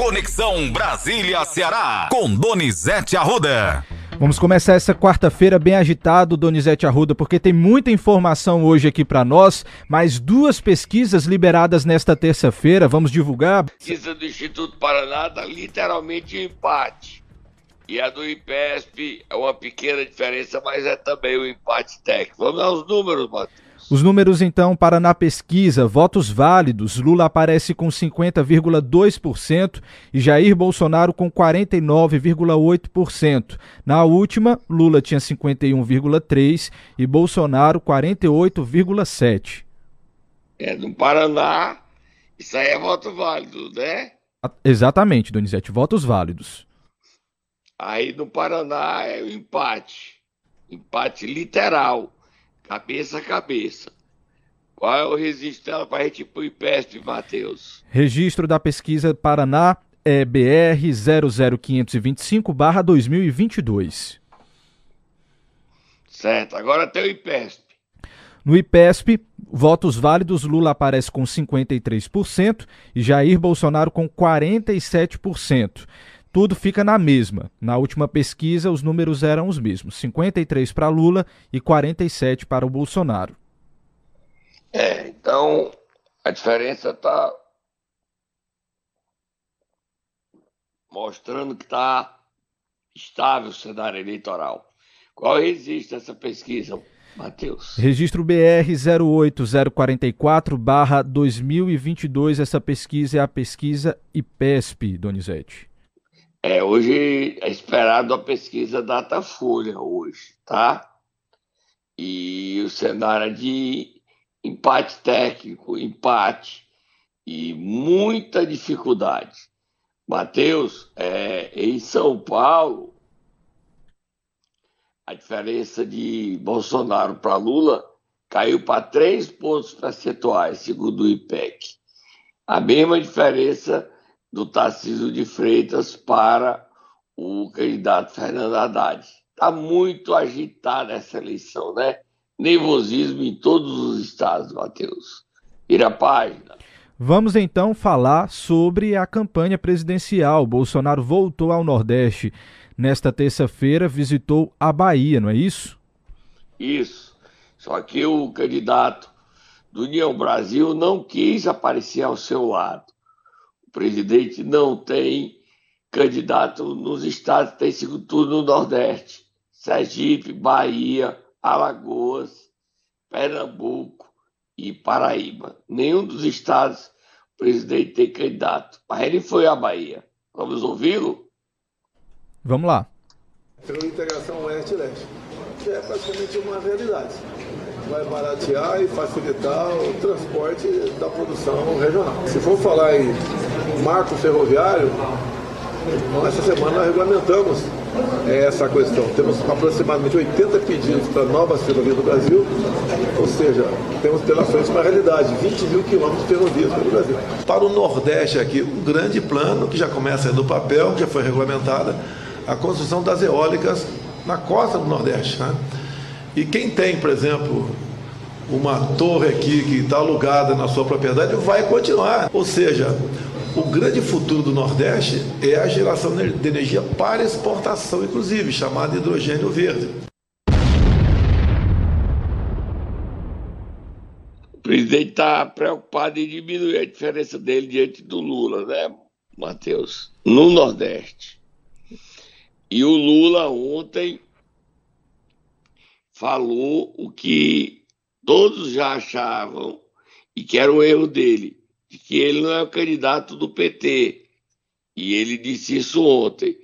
Conexão Brasília-Ceará, com Donizete Arruda. Vamos começar essa quarta-feira bem agitado, Donizete Arruda, porque tem muita informação hoje aqui para nós, mais duas pesquisas liberadas nesta terça-feira, vamos divulgar. Pesquisa do Instituto Paraná dá literalmente um empate. E a do IPESP é uma pequena diferença, mas é também um empate técnico. Vamos aos números, Matheus. Os números, então, para na pesquisa, votos válidos, Lula aparece com 50,2% e Jair Bolsonaro com 49,8%. Na última, Lula tinha 51,3% e Bolsonaro 48,7%. É, no Paraná, isso aí é voto válido, né? Exatamente, Donizete, votos válidos. Aí no Paraná é o empate, empate literal cabeça a cabeça. Qual é o registro dela para a gente o IPESP, Matheus? Registro da pesquisa Paraná é BR 00525-2022. Certo, agora tem o IPESP. No IPESP, votos válidos, Lula aparece com 53% e Jair Bolsonaro com 47% tudo fica na mesma. Na última pesquisa, os números eram os mesmos: 53 para Lula e 47 para o Bolsonaro. É, então a diferença está mostrando que está estável o cenário eleitoral. Qual registro essa pesquisa, Matheus? Registro BR 08044-2022. Essa pesquisa é a pesquisa IPESP, Donizete. É, hoje é esperado a pesquisa Datafolha hoje, tá? E o cenário é de empate técnico, empate e muita dificuldade. Matheus, é, em São Paulo, a diferença de Bolsonaro para Lula caiu para três pontos percentuais, segundo o IPEC. A mesma diferença do Tarcísio de Freitas para o candidato Fernando Haddad. Está muito agitada essa eleição, né? Nervosismo em todos os estados, Matheus. Vira a página. Vamos então falar sobre a campanha presidencial. Bolsonaro voltou ao Nordeste nesta terça-feira, visitou a Bahia, não é isso? Isso. Só que o candidato do União Brasil não quis aparecer ao seu lado presidente não tem candidato nos estados, tem segundo turno no Nordeste. Sergipe, Bahia, Alagoas, Pernambuco e Paraíba. Nenhum dos estados o presidente tem candidato. Mas ele foi à Bahia. Vamos ouvi-lo? Vamos lá. Pela integração oeste-leste, que é praticamente uma realidade vai baratear e facilitar o transporte da produção regional. Se for falar em marco ferroviário, essa semana nós regulamentamos essa questão. Temos aproximadamente 80 pedidos para novas ferrovias do Brasil, ou seja, temos relações com a realidade, 20 mil quilômetros de ferrovias pelo Brasil. Para o Nordeste aqui, um grande plano que já começa no papel, já foi regulamentada, a construção das eólicas na costa do Nordeste. Né? E quem tem, por exemplo, uma torre aqui que está alugada na sua propriedade, vai continuar. Ou seja, o grande futuro do Nordeste é a geração de energia para exportação, inclusive, chamada hidrogênio verde. O presidente está preocupado em diminuir a diferença dele diante do Lula, né, Matheus? No Nordeste. E o Lula ontem falou o que todos já achavam e que era o erro dele, de que ele não é o candidato do PT. E ele disse isso ontem.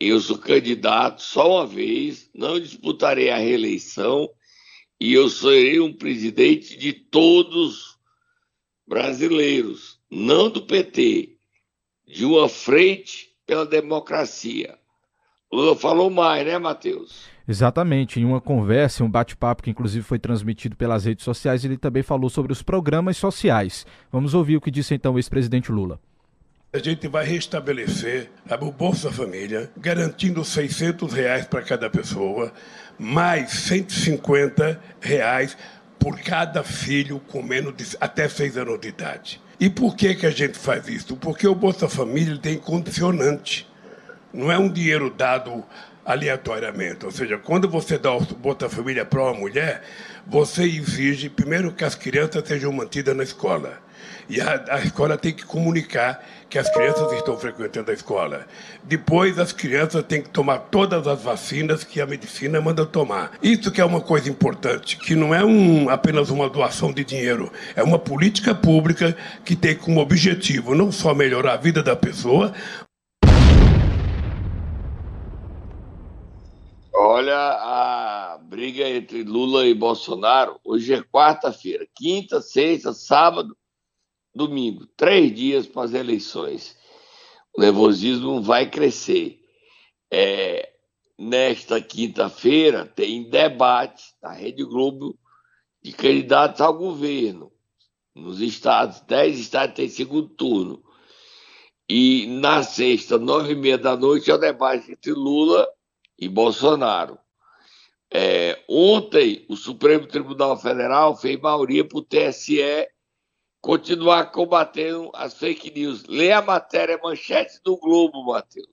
Eu sou candidato só uma vez, não disputarei a reeleição e eu serei um presidente de todos brasileiros, não do PT, de uma frente pela democracia. Lula falou mais, né, Matheus? Exatamente, em uma conversa, um bate-papo que inclusive foi transmitido pelas redes sociais, ele também falou sobre os programas sociais. Vamos ouvir o que disse então o ex-presidente Lula. A gente vai restabelecer o Bolsa Família, garantindo 600 reais para cada pessoa, mais 150 reais por cada filho com menos de até seis anos de idade. E por que, que a gente faz isso? Porque o Bolsa Família tem condicionante. Não é um dinheiro dado aleatoriamente. Ou seja, quando você dá o Bolsa Família para uma mulher, você exige, primeiro, que as crianças sejam mantidas na escola. E a, a, escola tem que comunicar que as crianças estão frequentando a escola. Depois, as crianças têm que tomar todas as vacinas que a medicina manda tomar. Isso que é uma coisa importante, que não é um, apenas uma doação de dinheiro, é uma política pública que tem como objetivo não só melhorar a vida da pessoa, Olha a briga entre Lula e Bolsonaro. Hoje é quarta-feira, quinta, sexta, sábado, domingo. Três dias para as eleições. O nervosismo vai crescer. É, nesta quinta-feira tem debate na Rede Globo de candidatos ao governo. Nos estados, dez estados têm segundo turno. E na sexta, nove e meia da noite, é o debate entre Lula e Bolsonaro. É, ontem, o Supremo Tribunal Federal fez maioria para o TSE continuar combatendo as fake news. Lê a matéria manchete do Globo, Matheus.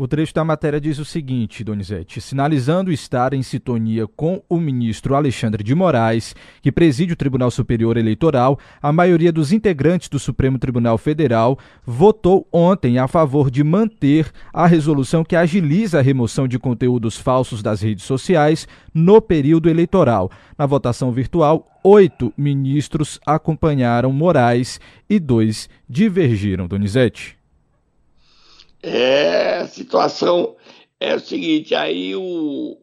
O trecho da matéria diz o seguinte, Donizete: sinalizando estar em sintonia com o ministro Alexandre de Moraes, que preside o Tribunal Superior Eleitoral, a maioria dos integrantes do Supremo Tribunal Federal votou ontem a favor de manter a resolução que agiliza a remoção de conteúdos falsos das redes sociais no período eleitoral. Na votação virtual, oito ministros acompanharam Moraes e dois divergiram, Donizete. É, a situação é o seguinte, aí o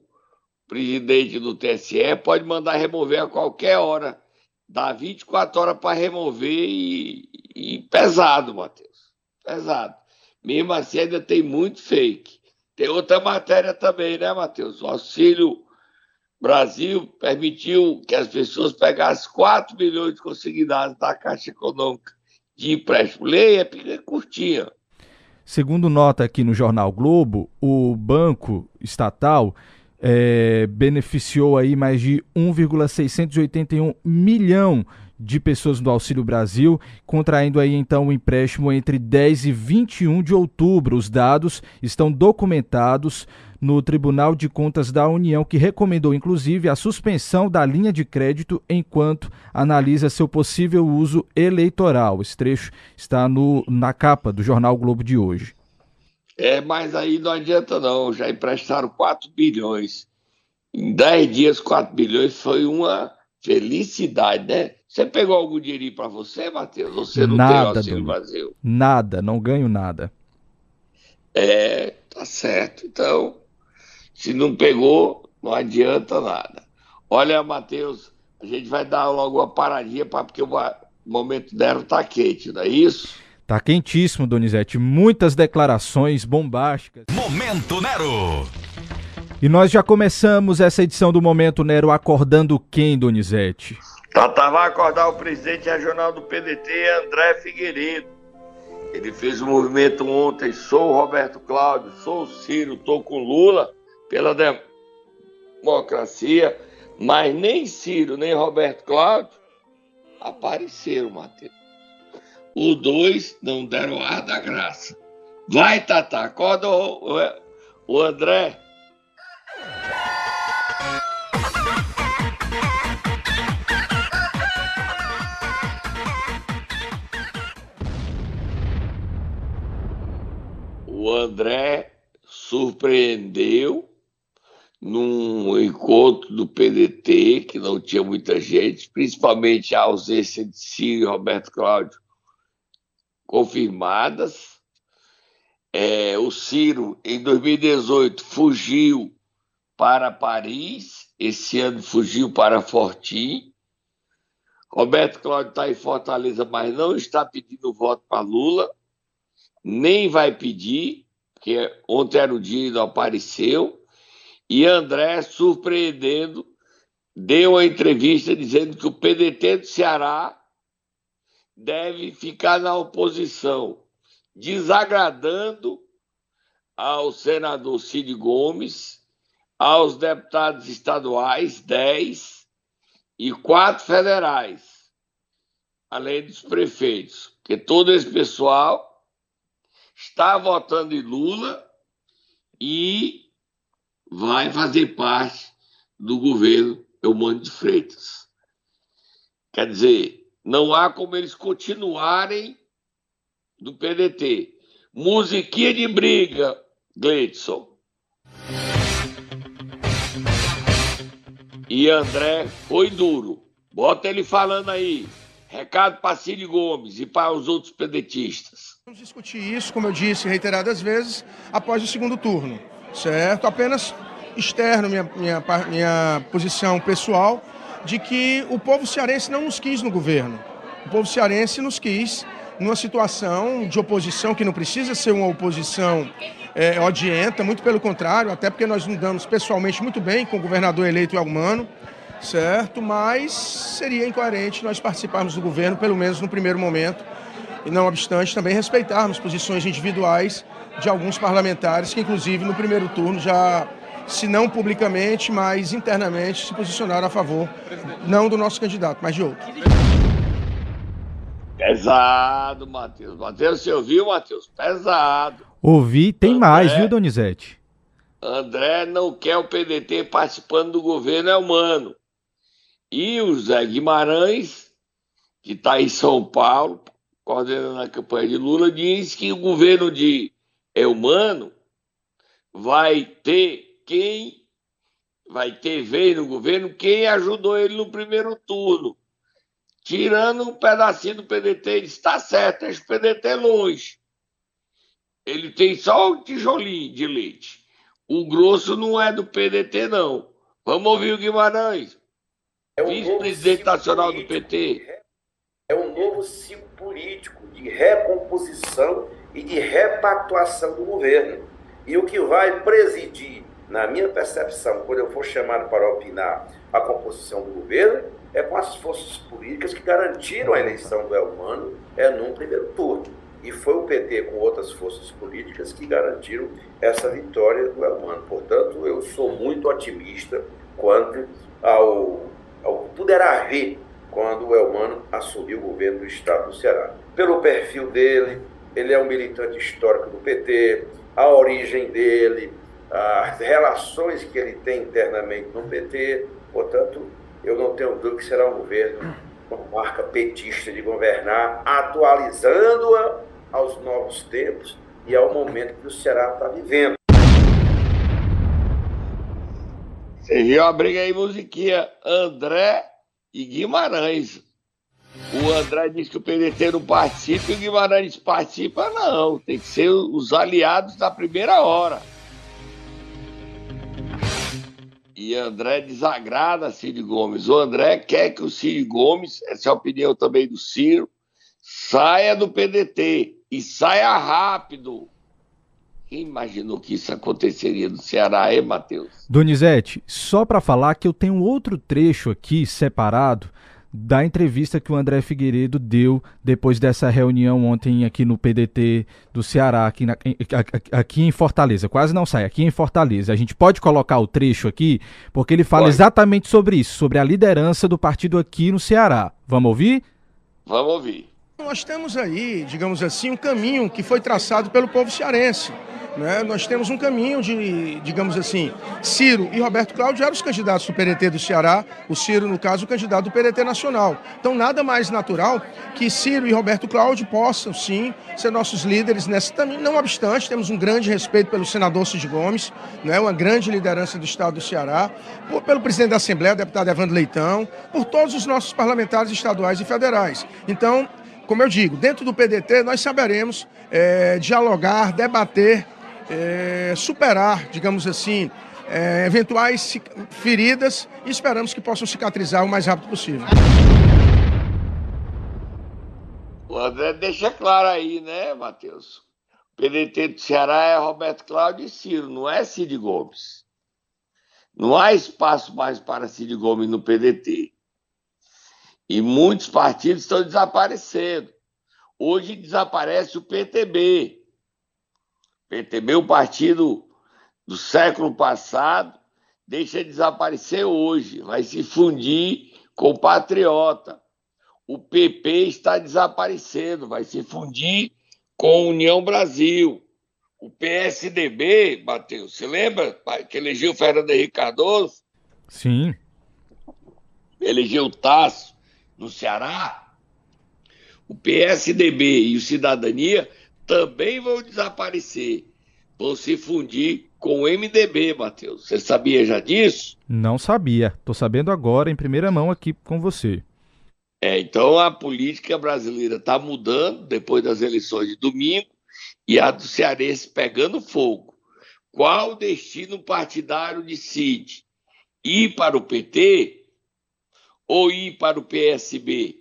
presidente do TSE pode mandar remover a qualquer hora. Dá 24 horas para remover e, e pesado, Matheus. Pesado. Mesmo assim, ainda tem muito fake. Tem outra matéria também, né, Matheus? O Auxílio Brasil permitiu que as pessoas pegassem 4 milhões de consignados da Caixa Econômica de empréstimo. Lei é curtinha. Segundo nota aqui no jornal Globo, o banco estatal é, beneficiou aí mais de 1,681 milhão de pessoas do Auxílio Brasil, contraindo aí então o um empréstimo entre 10 e 21 de outubro. Os dados estão documentados no Tribunal de Contas da União, que recomendou inclusive a suspensão da linha de crédito enquanto analisa seu possível uso eleitoral. Esse trecho está no, na capa do jornal Globo de hoje. É, mas aí não adianta não, já emprestaram 4 bilhões. Em 10 dias, 4 bilhões foi uma felicidade, né? Você pegou algum dinheirinho para você, Matheus? Você não nada, tem auxílio Brasil? Nada, não ganho nada. É, tá certo. Então, se não pegou, não adianta nada. Olha, Matheus, a gente vai dar logo uma paradinha, pra, porque o momento dela tá quente, não é isso? Tá quentíssimo, Donizete. Muitas declarações bombásticas. Momento Nero! E nós já começamos essa edição do Momento Nero acordando quem, Donizete? Tata vai acordar o presidente regional do PDT, André Figueiredo. Ele fez um movimento ontem, sou o Roberto Cláudio, sou o Ciro, tô com Lula pela democracia, mas nem Ciro, nem Roberto Cláudio apareceram, Matheus. Os dois não deram ar da graça. Vai, Tata, acorda o, o, o André. O André surpreendeu num encontro do PDT, que não tinha muita gente, principalmente a ausência de Ciro e Roberto Cláudio confirmadas. É, o Ciro, em 2018, fugiu para Paris, esse ano fugiu para Fortim. Roberto Cláudio está em Fortaleza, mas não está pedindo voto para Lula, nem vai pedir, porque ontem era o dia e não apareceu. E André, surpreendendo, deu uma entrevista dizendo que o PDT do Ceará deve ficar na oposição, desagradando ao senador Cid Gomes, aos deputados estaduais, 10, e quatro federais, além dos prefeitos, porque todo esse pessoal está votando em Lula e vai fazer parte do governo Eumano de Freitas. Quer dizer, não há como eles continuarem do PDT. Musiquinha de briga, Gleidson. E André foi duro. Bota ele falando aí. Recado para Cid Gomes e para os outros pedetistas. Vamos discutir isso, como eu disse reiteradas vezes, após o segundo turno, certo? Apenas externo minha, minha, minha posição pessoal de que o povo cearense não nos quis no governo. O povo cearense nos quis numa situação de oposição que não precisa ser uma oposição é, odienta, muito pelo contrário, até porque nós nos damos pessoalmente muito bem com o governador eleito Elmano, certo? Mas seria incoerente nós participarmos do governo, pelo menos no primeiro momento, e não obstante também respeitarmos posições individuais de alguns parlamentares que, inclusive, no primeiro turno já, se não publicamente, mas internamente, se posicionaram a favor, não do nosso candidato, mas de outro. Pesado, Matheus. Matheus, você ouviu, Matheus? Pesado. Ouvi, tem André, mais, viu, Donizete? André não quer o PDT participando do governo, é humano. E o Zé Guimarães, que está em São Paulo, coordenando a campanha de Lula, diz que o governo de é humano vai ter quem vai ter vez no governo quem ajudou ele no primeiro turno tirando um pedacinho do PDT. Ele está certo, o PDT longe. Ele tem só o tijolinho de leite. O grosso não é do PDT, não. Vamos ouvir o Guimarães, é um vice-presidente nacional do PT. É um novo ciclo político de recomposição e de repactuação do governo. E o que vai presidir, na minha percepção, quando eu for chamado para opinar a composição do governo, é com as forças políticas que garantiram a eleição do Elmano é, num primeiro turno. E foi o PT com outras forças políticas que garantiram essa vitória do Elmano. Portanto, eu sou muito otimista quanto ao, ao que poderá haver quando o Elmano assumir o governo do estado do Ceará. Pelo perfil dele, ele é um militante histórico do PT, a origem dele, as relações que ele tem internamente no PT, portanto, eu não tenho dúvida que será um governo com marca petista de governar, atualizando-a aos novos tempos e ao momento que o Ceará está vivendo. Viu a briga aí, musiquinha? André e Guimarães. O André diz que o PDT não participa e o Guimarães participa, não. Tem que ser os aliados da primeira hora. E André desagrada Cid Gomes. O André quer que o Cid Gomes, essa é a opinião também do Ciro, saia do PDT e saia rápido. Quem imaginou que isso aconteceria no Ceará, hein, Matheus? Donizete, só para falar que eu tenho outro trecho aqui separado da entrevista que o André Figueiredo deu depois dessa reunião ontem aqui no PDT do Ceará, aqui, na, aqui em Fortaleza. Quase não sai, aqui em Fortaleza. A gente pode colocar o trecho aqui, porque ele fala pode. exatamente sobre isso, sobre a liderança do partido aqui no Ceará. Vamos ouvir? Vamos ouvir. Nós temos aí, digamos assim, um caminho que foi traçado pelo povo cearense. Né? Nós temos um caminho de, digamos assim, Ciro e Roberto Cláudio eram os candidatos do PDT do Ceará, o Ciro, no caso, o candidato do PDT nacional. Então, nada mais natural que Ciro e Roberto Cláudio possam, sim, ser nossos líderes nessa também. Não obstante, temos um grande respeito pelo senador Cid Gomes, né? uma grande liderança do Estado do Ceará, por, pelo presidente da Assembleia, o deputado Evandro Leitão, por todos os nossos parlamentares estaduais e federais. Então, como eu digo, dentro do PDT nós saberemos é, dialogar, debater é, superar, digamos assim, é, eventuais feridas e esperamos que possam cicatrizar o mais rápido possível. O André deixa claro aí, né, Matheus? O PDT do Ceará é Roberto Cláudio e Ciro, não é Cid Gomes. Não há espaço mais para Cid Gomes no PDT. E muitos partidos estão desaparecendo. Hoje desaparece o PTB, PTB, o partido do século passado, deixa de desaparecer hoje, vai se fundir compatriota. O PP está desaparecendo, vai se fundir com a União Brasil. O PSDB, Matheus, você lembra que elegeu Fernando Henrique Cardoso? Sim. Elegeu Tasso no Ceará. O PSDB e o Cidadania também vão desaparecer. Vão se fundir com o MDB, Matheus. Você sabia já disso? Não sabia. Estou sabendo agora, em primeira mão, aqui com você. É, então a política brasileira está mudando depois das eleições de domingo e a do Cearense pegando fogo. Qual o destino partidário de Cid? Ir para o PT ou ir para o PSB?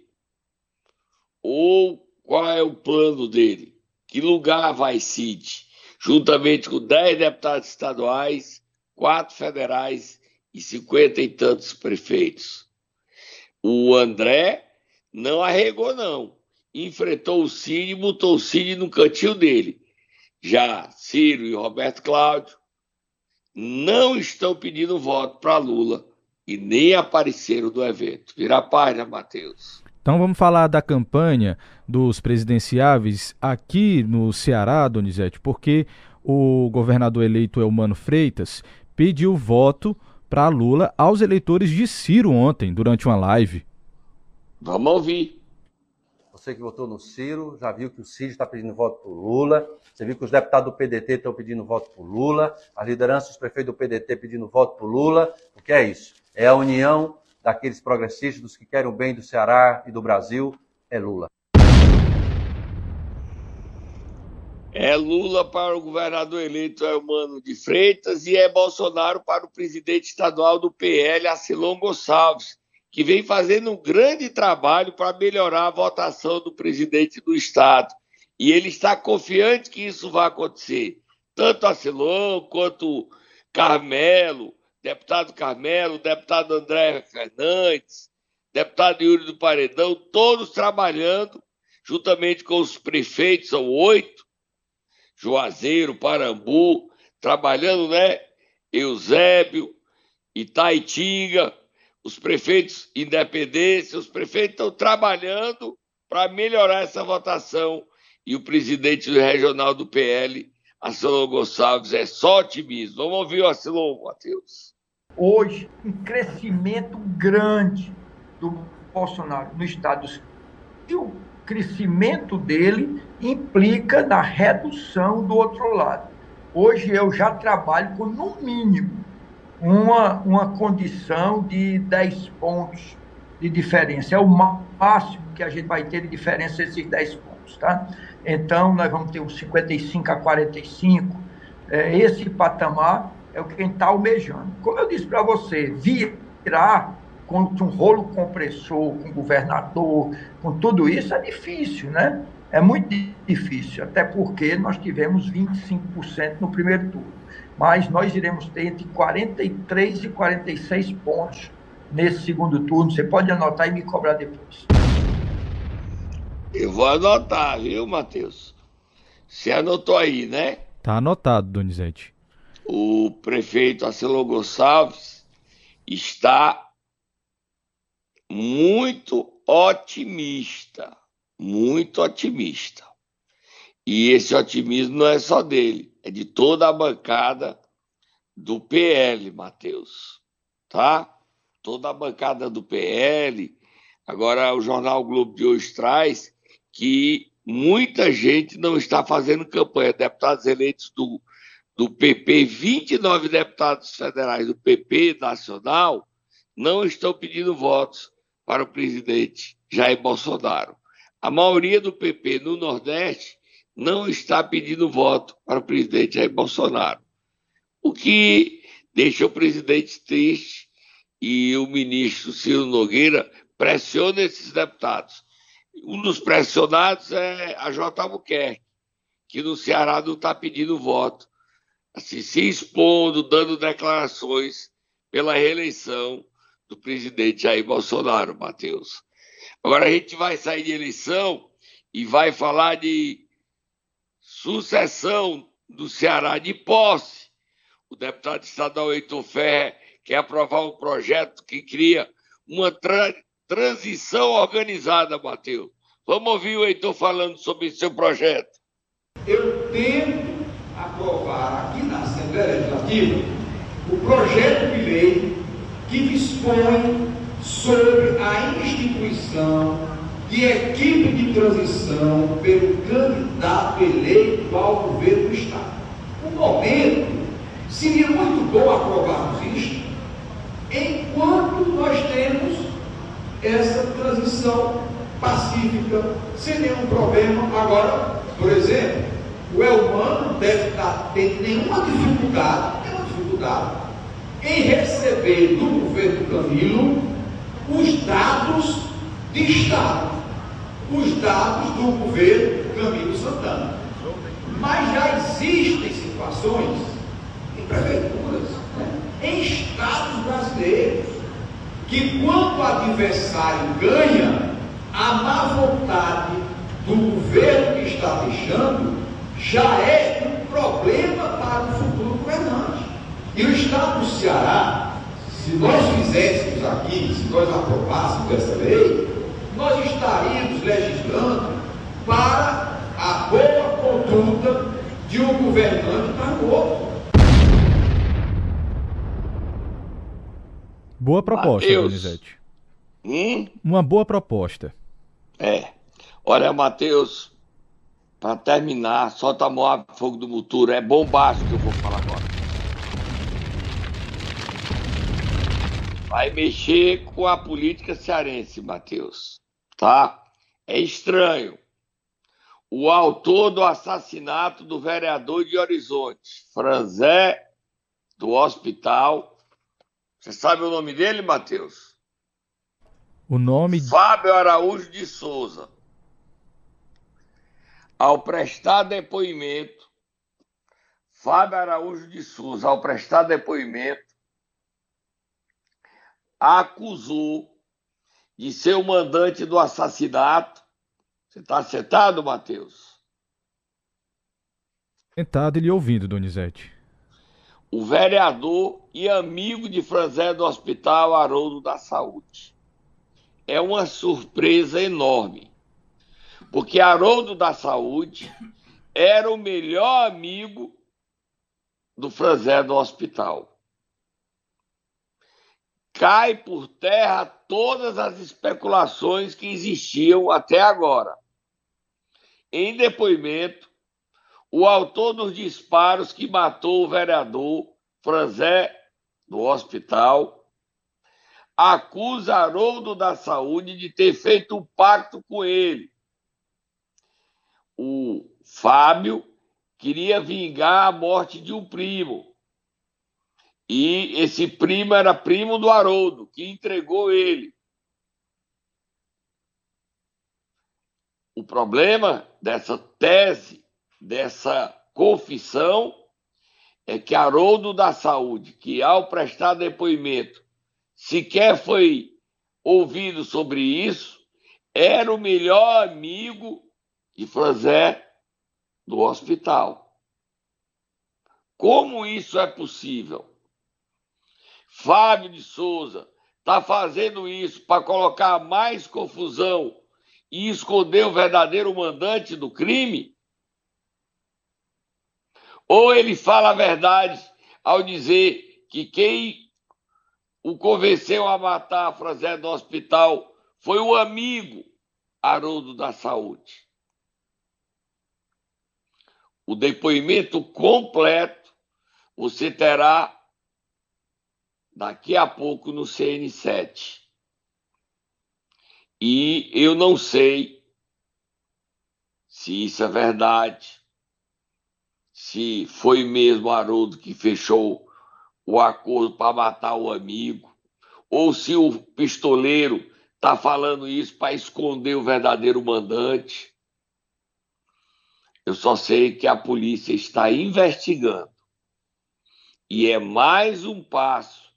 Ou qual é o plano dele? Que lugar vai Cid? Juntamente com 10 deputados estaduais, quatro federais e cinquenta e tantos prefeitos. O André não arregou, não. Enfrentou o Cid e botou o Cid no cantinho dele. Já Ciro e Roberto Cláudio não estão pedindo voto para Lula e nem apareceram no evento. Vira a página, Matheus. Então vamos falar da campanha dos presidenciáveis aqui no Ceará, Donizete, porque o governador eleito Elmano Freitas pediu voto para Lula aos eleitores de Ciro ontem, durante uma live. Vamos ouvir. Você que votou no Ciro, já viu que o Ciro está pedindo voto para Lula, você viu que os deputados do PDT estão pedindo voto para Lula, a liderança dos prefeitos do PDT pedindo voto para Lula. O que é isso? É a união daqueles progressistas, dos que querem o bem do Ceará e do Brasil, é Lula. É Lula para o governador eleito Elmano de Freitas e é Bolsonaro para o presidente estadual do PL, Acilon Gonçalves, que vem fazendo um grande trabalho para melhorar a votação do presidente do estado. E ele está confiante que isso vai acontecer. Tanto Acilon quanto Carmelo, deputado Carmelo, deputado André Fernandes, deputado Yuri do Paredão, todos trabalhando juntamente com os prefeitos, são oito, Juazeiro, Parambu, trabalhando, né? Eusébio, Itaitinga, os prefeitos Independência, os prefeitos estão trabalhando para melhorar essa votação. E o presidente regional do PL, Arcelon Gonçalves, é só otimismo. Vamos ouvir o Arcelon, Matheus hoje um crescimento grande do Bolsonaro no estado e o crescimento dele implica na redução do outro lado. Hoje eu já trabalho com, no mínimo, uma, uma condição de 10 pontos de diferença. É o máximo que a gente vai ter de diferença esses 10 pontos, tá? Então, nós vamos ter uns 55 a 45. É, esse patamar é o que a gente está almejando. Como eu disse para você, virar com um rolo compressor, com governador, com tudo isso é difícil, né? É muito difícil, até porque nós tivemos 25% no primeiro turno. Mas nós iremos ter entre 43 e 46 pontos nesse segundo turno. Você pode anotar e me cobrar depois. Eu vou anotar, viu, Matheus? Você anotou aí, né? Tá anotado, Donizete o prefeito Acelo Gonçalves está muito otimista, muito otimista. E esse otimismo não é só dele, é de toda a bancada do PL, Matheus, tá? Toda a bancada do PL. Agora o jornal Globo de hoje traz que muita gente não está fazendo campanha, deputados eleitos do do PP, 29 deputados federais do PP nacional não estão pedindo votos para o presidente Jair Bolsonaro. A maioria do PP no Nordeste não está pedindo voto para o presidente Jair Bolsonaro. O que deixa o presidente triste e o ministro Ciro Nogueira pressiona esses deputados. Um dos pressionados é a J. Albuquerque, que no Ceará não está pedindo voto assim, se expondo, dando declarações pela reeleição do presidente Jair Bolsonaro, Matheus. Agora a gente vai sair de eleição e vai falar de sucessão do Ceará de posse. O deputado estadual Heitor Ferrer quer aprovar um projeto que cria uma tra transição organizada, Matheus. Vamos ouvir o Heitor falando sobre seu projeto. Eu tento aprovar aqui Assembleia Legislativa o projeto de lei que dispõe sobre a instituição de equipe de transição pelo candidato eleito ao governo do Estado. No momento, seria muito bom aprovarmos isto enquanto nós temos essa transição pacífica, sem nenhum problema. Agora, por exemplo, o Elmano não deve estar tendo nenhuma dificuldade, nenhuma dificuldade em receber do governo Camilo os dados de Estado, os dados do governo Camilo Santana. Mas já existem situações em prefeituras, né, em estados brasileiros, que quando o adversário ganha, a má vontade do governo que está deixando já é um problema para o futuro governante. E o Estado do Ceará, se nós fizéssemos aqui, se nós aprovássemos essa lei, nós estaríamos legislando para a boa conduta de um governante para o outro. Boa proposta, Mateus. Donizete. Hum? Uma boa proposta. É. Olha, Matheus, para terminar, solta a mão a fogo do muturo. É bombástico que eu vou falar agora. Vai mexer com a política cearense, Matheus. Tá? É estranho. O autor do assassinato do vereador de Horizonte, Franzé, do hospital. Você sabe o nome dele, Matheus? O nome. Fábio Araújo de Souza. Ao prestar depoimento, Fábio Araújo de Souza, ao prestar depoimento, acusou de ser o mandante do assassinato. Você está acertado, Matheus? Sentado e lhe ouvindo, Donizete. O vereador e amigo de Franzé do Hospital Haroldo da Saúde. É uma surpresa enorme, porque Haroldo da Saúde era o melhor amigo do Franzé do Hospital. Cai por terra todas as especulações que existiam até agora. Em depoimento, o autor dos disparos que matou o vereador Franzé do hospital acusa Haroldo da Saúde de ter feito um pacto com ele. Fábio queria vingar a morte de um primo. E esse primo era primo do Haroldo, que entregou ele. O problema dessa tese, dessa confissão, é que Haroldo da Saúde, que ao prestar depoimento sequer foi ouvido sobre isso, era o melhor amigo de Franzé do hospital. Como isso é possível? Fábio de Souza está fazendo isso para colocar mais confusão e esconder o verdadeiro mandante do crime? Ou ele fala a verdade ao dizer que quem o convenceu a matar a Franzé do hospital foi o amigo Haroldo da Saúde. O depoimento completo você terá daqui a pouco no CN7. E eu não sei se isso é verdade, se foi mesmo Haroldo que fechou o acordo para matar o amigo, ou se o pistoleiro está falando isso para esconder o verdadeiro mandante. Eu só sei que a polícia está investigando. E é mais um passo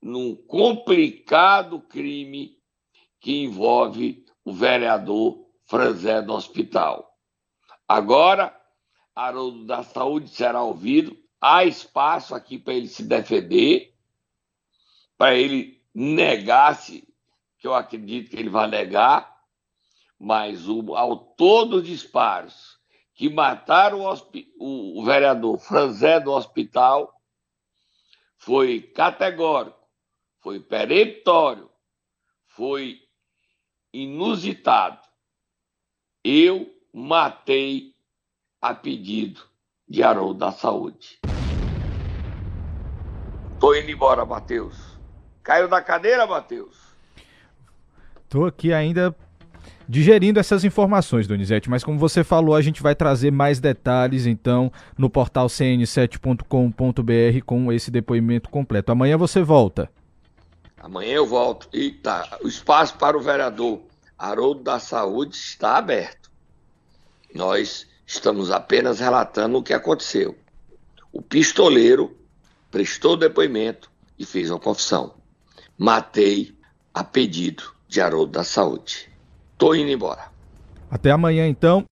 num complicado crime que envolve o vereador Franzé do Hospital. Agora, Haroldo da Saúde será ouvido, há espaço aqui para ele se defender, para ele negar-se que eu acredito que ele vai negar, mas o autor dos disparos que mataram o, o vereador Franzé do hospital foi categórico, foi peremptório, foi inusitado. Eu matei a pedido de Haroldo da Saúde. Tô indo embora, Matheus. Caiu da cadeira, Matheus? Tô aqui ainda digerindo essas informações, Donizete, mas como você falou, a gente vai trazer mais detalhes então no portal cn7.com.br com esse depoimento completo. Amanhã você volta. Amanhã eu volto. E tá, o espaço para o vereador Haroldo da Saúde está aberto. Nós estamos apenas relatando o que aconteceu. O pistoleiro prestou depoimento e fez uma confissão. Matei a pedido de Haroldo da Saúde. Tô indo embora. Até amanhã então.